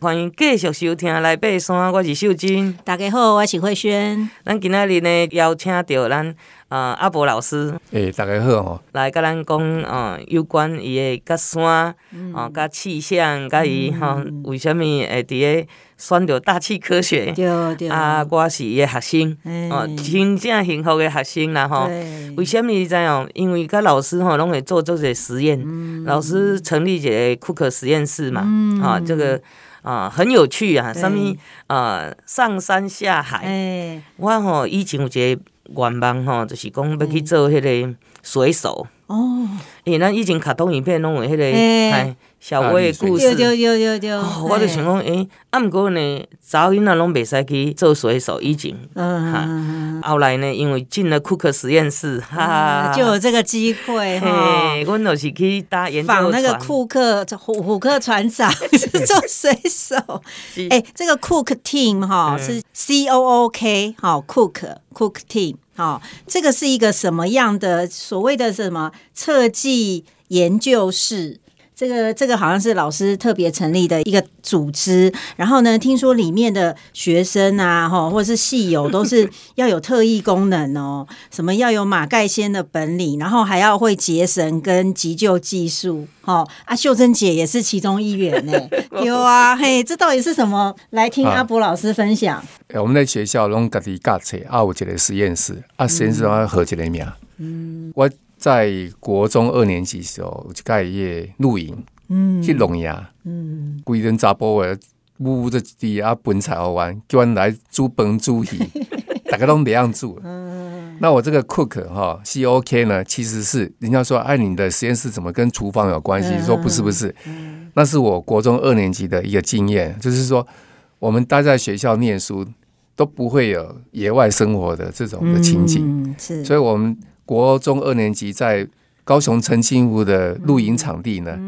欢迎继续收听来爬山，我是秀珍。大家好，我是慧萱。咱今仔日呢邀请到咱呃阿伯老师。诶、欸，大家好哦。来甲咱讲哦有关伊的甲山，哦甲气象，甲伊吼为虾米会伫咧选着大气科学？对对。啊，我是伊的学生，哦、欸，真正幸福的学生啦吼。为虾米知哦？因为甲老师吼拢会做做些实验、嗯。老师成立一个库克实验室嘛，啊、嗯哦，这个。啊，很有趣啊！什物啊，上山下海。欸、我吼以前有一个愿望吼，就是讲要去做迄个水手。哦，因为咱以前卡通影片拢有迄个哎小薇的故事，对对对对。我就想讲，诶，啊，毋过呢，查某囡仔拢袂使去做水手，以前。嗯哈。后来呢，因为进了库克实验室，哈，就有这个机会哈。阮就是去搭研究那个库克虎虎克船长 做水手。诶，这个 Cook Team 哈是 C O O K 好 Cook Cook Team。好，这个是一个什么样的所谓的什么测计研究室？这个这个好像是老师特别成立的一个组织。然后呢，听说里面的学生啊，哈，或者是系友都是 要有特异功能哦，什么要有马盖先的本领，然后还要会结绳跟急救技术。哦，啊，秀珍姐也是其中一员呢。有啊，嘿，这到底是什么？来听阿伯老师分享。啊、我们在学校拢家己教册，啊，有一个实验室，啊，实验室啊合一个名。嗯，我在国中二年级的时候，就开业露营，嗯，去龙牙，嗯，规阵查甫的，捂着地啊，本菜好玩，叫阮来煮饭煮鱼，大家拢这样煮。那我这个 cook 哈 C O K 呢，其实是人家说，哎，你的实验室怎么跟厨房有关系？嗯？说不是不是，嗯，那是我国中二年级的一个经验，就是说我们待在学校念书都不会有野外生活的这种的情景，嗯，是，所以我们国中二年级在高雄澄清湖的露营场地呢，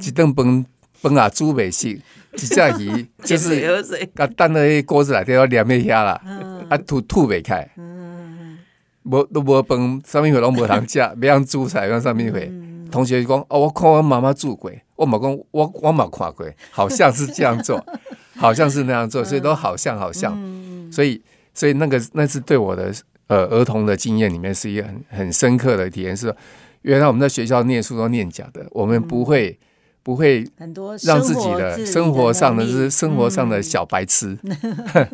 一顿崩崩啊煮美食，一只鱼就是 把蛋在锅子里都要黏一下了，啊吐吐不开。无都无饭，啥物货拢无通食，要样煮菜，要啥物货。同学讲哦，我看我妈妈煮过，我冇讲我我冇看过，好像是这样做，好像是那样做，所以都好像好像。所以所以那个那是对我的呃儿童的经验里面是一个很很深刻的体验，是原来我们在学校念书都念假的，我们不会不会让自己的生活上的是生活上的小白痴，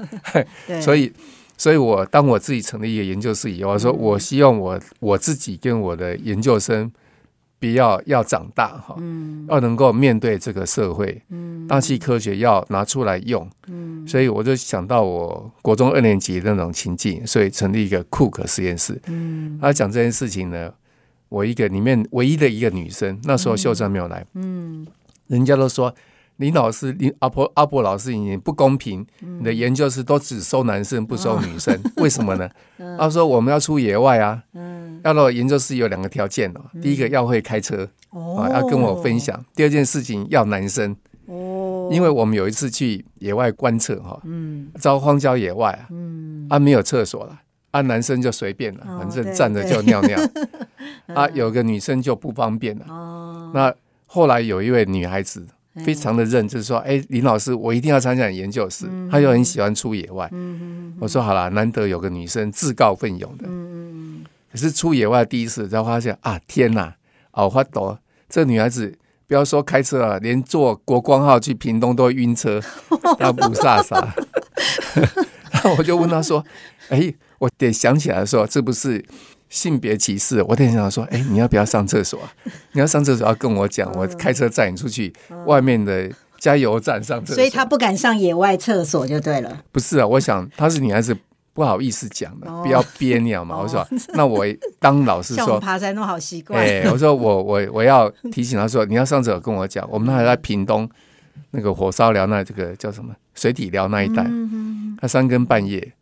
所以。所以我当我自己成立一个研究室以后，我说我希望我我自己跟我的研究生，不要要长大哈，要能够面对这个社会，大气科学要拿出来用，嗯。所以我就想到我国中二年级的那种情境，所以成立一个库克实验室。嗯。他讲这件事情呢，我一个里面唯一的一个女生，那时候秀珍没有来，人家都说。林老师，林阿婆阿婆老师，已经不公平，你的研究室都只收男生不收女生，为什么呢？他说我们要出野外啊，要到研究室有两个条件哦，第一个要会开车，啊，要跟我分享；第二件事情要男生，因为我们有一次去野外观测哈，遭荒郊野外啊，啊没有厕所了，啊男生就随便了，反正站着就尿尿，啊有个女生就不方便了，那后来有一位女孩子。非常的认，就是说，哎，林老师，我一定要参加研究室。嗯、他又很喜欢出野外。嗯、我说好了，难得有个女生自告奋勇的。嗯、可是出野外第一次，才发现啊，天哪，好花朵，这女孩子不要说开车了，连坐国光号去屏东都会晕车，要不飒飒。然后我就问他说，哎，我得想起来说，这不是。性别歧视，我等一下说，哎、欸，你要不要上厕所啊？你要上厕所要跟我讲，我开车载你出去外面的加油站上厕所。所以他不敢上野外厕所就对了。不是啊，我想他是女孩子，不好意思讲的，不要憋尿嘛。我说，那我当老师说，爬山都好习惯。哎，我说我我我要提醒他说，你要上厕所跟我讲。我们还在屏东那个火烧寮那这个叫什么水底寮那一带，他三更半夜。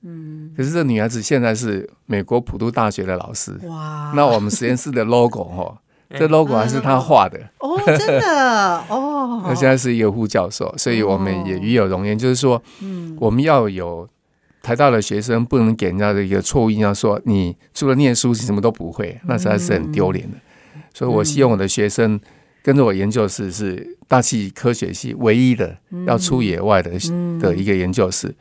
可是这女孩子现在是美国普渡大学的老师。哇！那我们实验室的 logo 哈，这 logo 还是她画的。哦，真的 哦。她现在是一个副教授，所以我们也与有荣焉。就是说，嗯，我们要有台大的学生，不能给人家的一个错误印象，说你除了念书什么都不会，那实在是很丢脸的。所以我希望我的学生跟着我研究室是大气科学系唯一的要出野外的的一个研究室，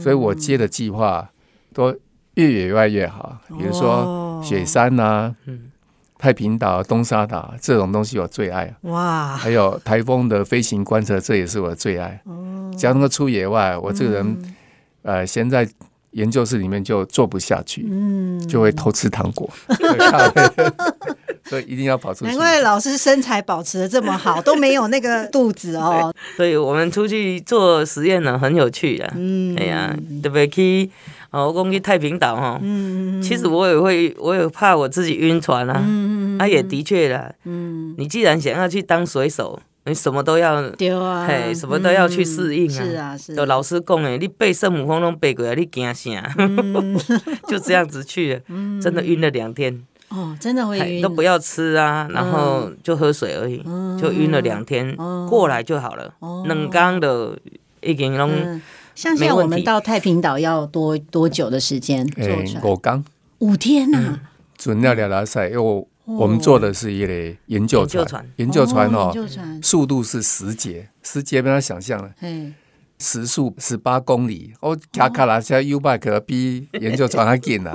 所以我接的计划都越野外越好。比如说雪山呐，太平岛、东沙岛这种东西我最爱。哇，还有台风的飞行观测，这也是我的最爱。哦只要能够出野外，我这个人呃，现在研究室里面就做不下去，嗯就会偷吃糖果。所以一定要跑出去。难怪老师身材保持的这么好，都没有那个肚子哦。所以我们出去做实验呢，很有趣的。嗯，哎呀，特别去哦，我讲去太平岛哈。嗯，其实我也会，我也怕我自己晕船啊。嗯，啊，也的确啦。嗯，你既然想要去当水手，你什么都要对啊，嘿，什么都要去适应啊。是啊，是。就老师讲诶，你背圣母峰拢背过来，你惊啥？就这样子去了，真的晕了两天。哦，真的会晕，都不要吃啊，然后就喝水而已，就晕了两天，过来就好了。冷刚的已经拢，像像我们到太平岛要多多久的时间坐船？五天，五天呐！准料聊聊赛，因为我们坐的是一类研究船，研究船哦，速度是十节，十节不要想象了，时速十八公里，哦卡卡拉车 U bike 比研究船还紧啊。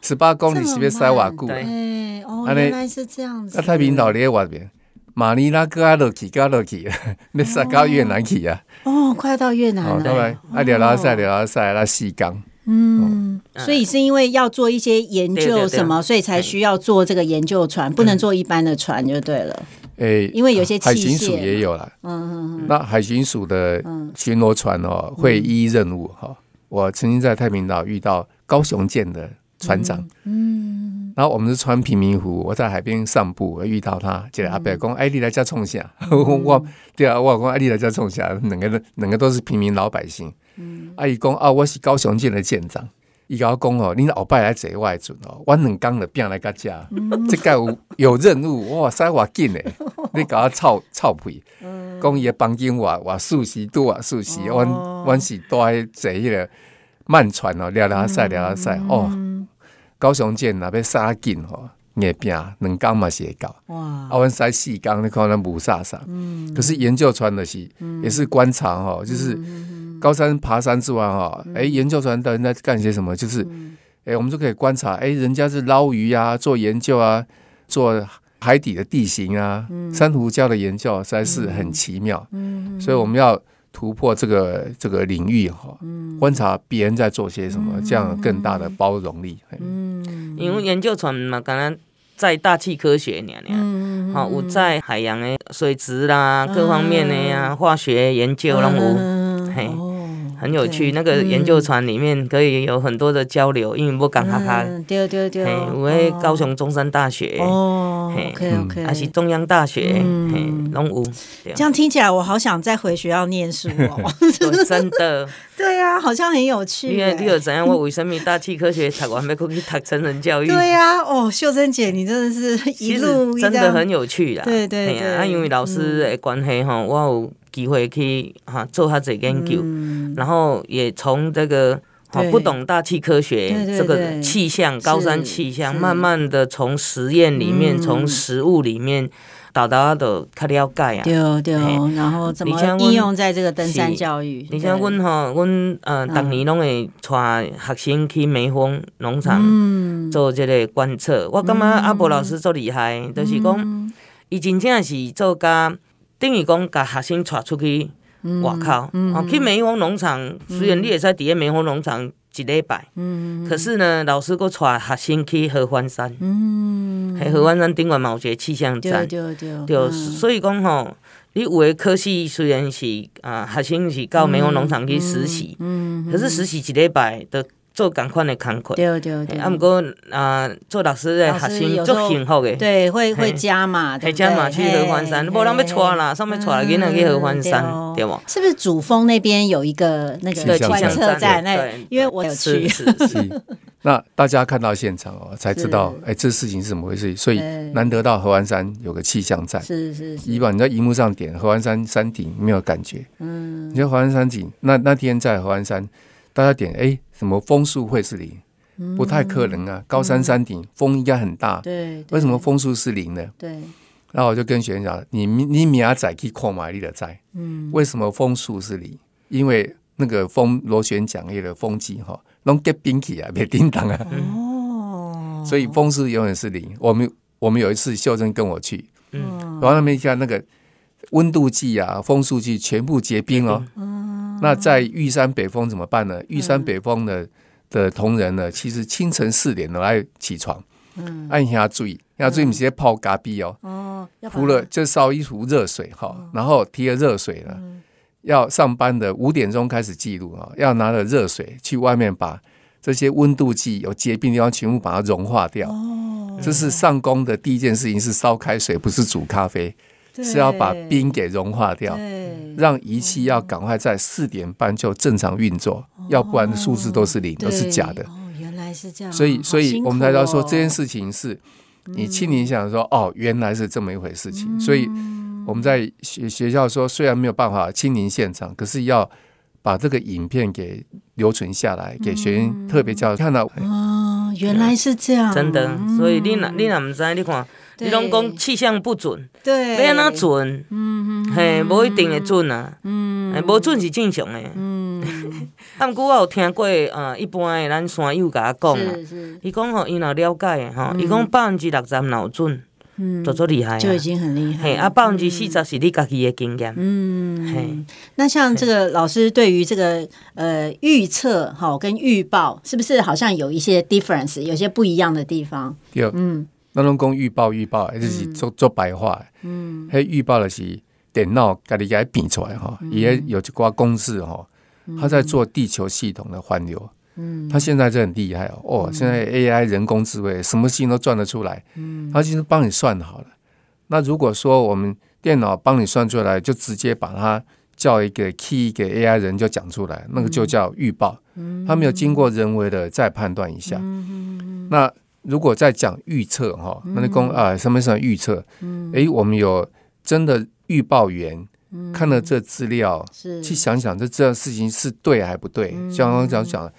十八公里是不是塞瓦固？对，哦，原来是这样子。那太平岛咧外边，马尼拉哥阿洛奇，哥阿洛奇，那塞到越南去啊。哦，快要到越南了。对，啊，聊拉塞，聊拉塞，拉西港。嗯，所以是因为要做一些研究什么，所以才需要做这个研究船，不能坐一般的船就对了。诶，因为有些海巡署也有了。嗯嗯嗯。那海巡署的巡逻船哦，会依任务哈。我曾经在太平岛遇到高雄舰的。船长，嗯，然后我们是穿平民服，我在海边散步，我遇到他，就阿伯讲，哎，你来家冲下，我，对啊，我讲，哎，你来家冲下，两个人，两个都是平民老百姓，嗯，阿姨讲，啊，我是高雄舰的舰长，伊甲我讲哦，你后摆来坐外船哦，我两刚的变来个家，这个有有任务，哇塞，我紧嘞，你搞我臭臭屁，讲伊的房间话话舒适多啊熟悉，我我是都爱坐迄个慢船哦，聊聊赛聊聊赛哦。高雄舰那边杀紧吼，硬拼两工嘛是会到。哇！啊，阮塞四工，你看咱无啥啥。嗯。可是研究船的是，也是观察哈，就是高山爬山之外哈，哎，研究船到底在干些什么？就是，哎，我们就可以观察，哎，人家是捞鱼啊，做研究啊，做海底的地形啊，珊瑚礁的研究，实在是很奇妙。嗯。所以我们要。突破这个这个领域哈，观察别人在做些什么，这样更大的包容力。嗯，因为研究船嘛，刚刚在大气科学呢，嗯，好，我在海洋的水质啦，各方面的呀，化学研究拢有，嘿。很有趣，那个研究船里面可以有很多的交流，因为我讲哈哈，对对对，我喺高雄中山大学，哦，OK OK，还是中央大学，嗯，龙武。这样听起来，我好想再回学校念书哦，真的。对啊，好像很有趣。因为你有怎样？我为什么大气科学读完没去读成人教育？对呀，哦，秀珍姐，你真的是 一路真的很有趣啦。对对对，啊，因为老师的关系哈，我有。机会去哈做他这研究，然后也从这个不懂大气科学这个气象高山气象，慢慢的从实验里面，从实物里面，到达的较了解啊。对对，然后怎么应用在这个登山教育？你像阮吼，阮呃，逐年拢会带学生去梅峰农场做这个观测。我感觉阿伯老师足厉害，就是讲，伊真正是做甲。等于讲，把学生带出去外口，哦，去梅峰农场。虽然你会使伫咧梅峰农场一礼拜，可是呢，老师阁带学生去合欢山。喺合欢山顶悬嘛有一个气象站，对，所以讲吼，你有诶科系虽然是啊，学生是到梅峰农场去实习，可是实习一礼拜的。做同款的工课，对对对。啊，毋过啊，做老师的学生足幸福的，对，会会加嘛，会加嘛去合欢山，无人要带啦，上面带囡仔去合欢山，对无？是不是主峰那边有一个那个观测站？那因为我有去。那大家看到现场哦，才知道哎，这事情是怎么回事。所以难得到合欢山有个气象站，是是。以往你在荧幕上点合欢山山顶没有感觉，嗯，你在合欢山顶，那那天在合欢山。大家点哎，什么风速会是零？不太可能啊！高山山顶风应该很大，对，为什么风速是零呢？对，然后我就跟学生讲，你你明仔载去看嘛，你的在，嗯，为什么风速是零？因为那个风螺旋桨叶的风机哈，拢结冰起啊，别叮当啊，哦，所以风速永远是零。我们我们有一次秀珍跟我去，嗯，然后那边一看那个温度计啊、风速计全部结冰哦，嗯，那在玉山北峰怎么办呢？玉山北峰的的同仁呢，其实清晨四点都来起床，嗯，按下注意。要注意，你直接泡咖啡哦。哦，壶了就烧一壶热水哈，然后提了热水了。要上班的五点钟开始记录啊，要拿着热水去外面把这些温度计有结冰的地方全部把它融化掉。哦，这是上工的第一件事情，是烧开水，不是煮咖啡，是要把冰给融化掉，让仪器要赶快在四点半就正常运作，要不然数字都是零，都是假的。哦，原来是这样。所以，所以我们才要说这件事情是。你亲临想说哦，原来是这么一回事情，嗯、所以我们在学学校说，虽然没有办法亲临现场，可是要把这个影片给留存下来，给学员特别教看到。哦，原来是这样，真的。所以你哪你哪不知道？你看，对你拢讲气象不准，对，要哪准？嗯嗯，嘿，无一定会准啊，嗯，无准是正常的。嗯。啊，毋过我有听过，呃，一般诶，咱山友甲我讲啊，伊讲吼，伊若了解诶吼，伊讲百分之六十若有准，嗯，就足厉害，就已经很厉害。嘿，啊，百分之四十是你家己诶经验。嗯，嘿，那像这个老师对于这个呃预测哈跟预报，是不是好像有一些 difference，有些不一样的地方？有，嗯，那拢讲预报预报，就是做做白话，嗯，迄预报的是电脑家己家变出来哈，伊个有一寡公式哈。他在做地球系统的环流，嗯，他现在就很厉害哦，哦，现在 AI 人工智慧什么事情都算得出来，嗯，他其实帮你算好了。那如果说我们电脑帮你算出来，就直接把它叫一个 key 给 AI 人就讲出来，那个就叫预报，嗯，他没有经过人为的再判断一下。嗯，那如果在讲预测哈，那你讲啊什么什么预测？嗯，诶，我们有真的预报员。看了这资料，是去想想这这件事情是对还不对？像刚刚讲讲，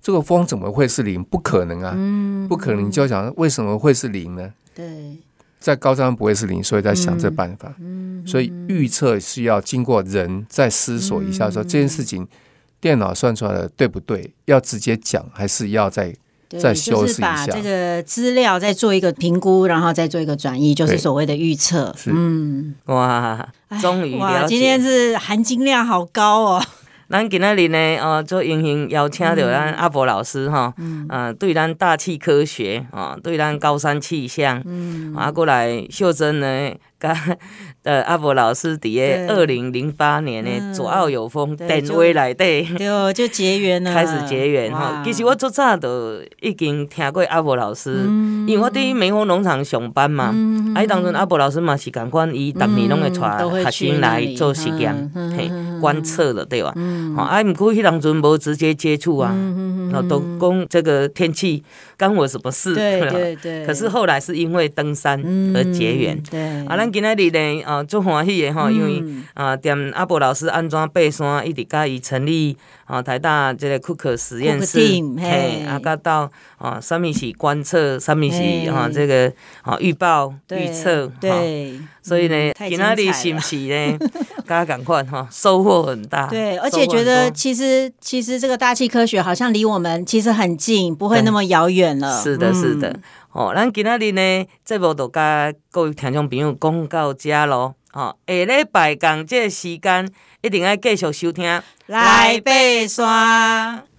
这个风怎么会是零？不可能啊，不可能！你就要想为什么会是零呢？对，在高山不会是零，所以在想这办法。所以预测是要经过人再思索一下，说这件事情电脑算出来的对不对？要直接讲，还是要再？再修饰一下，就是把这个资料再做一个评估，然后再做一个转移，就是所谓的预测。嗯，哇，终于哇，今天是含金量好高哦。咱今仔日呢，哦，做荣幸邀请到咱阿伯老师哈，嗯，呃，对咱大气科学啊，对咱高山气象，嗯，啊，过来秀珍呢。呃，阿伯老师伫个二零零八年的左奥有风电话内底，对，就结缘了，开始结缘哈。其实我最早都已经听过阿伯老师，因为我伫梅峰农场上班嘛。啊，伊当阵阿伯老师嘛是共款，伊逐年拢会带学生来做实验，嘿，观测的对吧？啊，毋过迄当阵无直接接触啊，然后都讲这个天气干我什么事？对对对。可是后来是因为登山而结缘，对。啊，咱。今仔日呢，啊，足欢喜的吼，因为啊，踮阿伯老师安怎爬山，一直甲伊成立啊，台大这个库克实验室，嘿，啊，甲到啊，啥物是观测，啥物是啊这个啊预报预测，对，所以呢，今仔日是不是呢？大家赶快哈，收获很大。对，而且觉得其实其实这个大气科学好像离我们其实很近，不会那么遥远了。是的，是的。哦，咱今仔日呢，这部就甲各位听众朋友讲到这咯。哦，下礼拜讲这个时间一定要继续收听来爬山。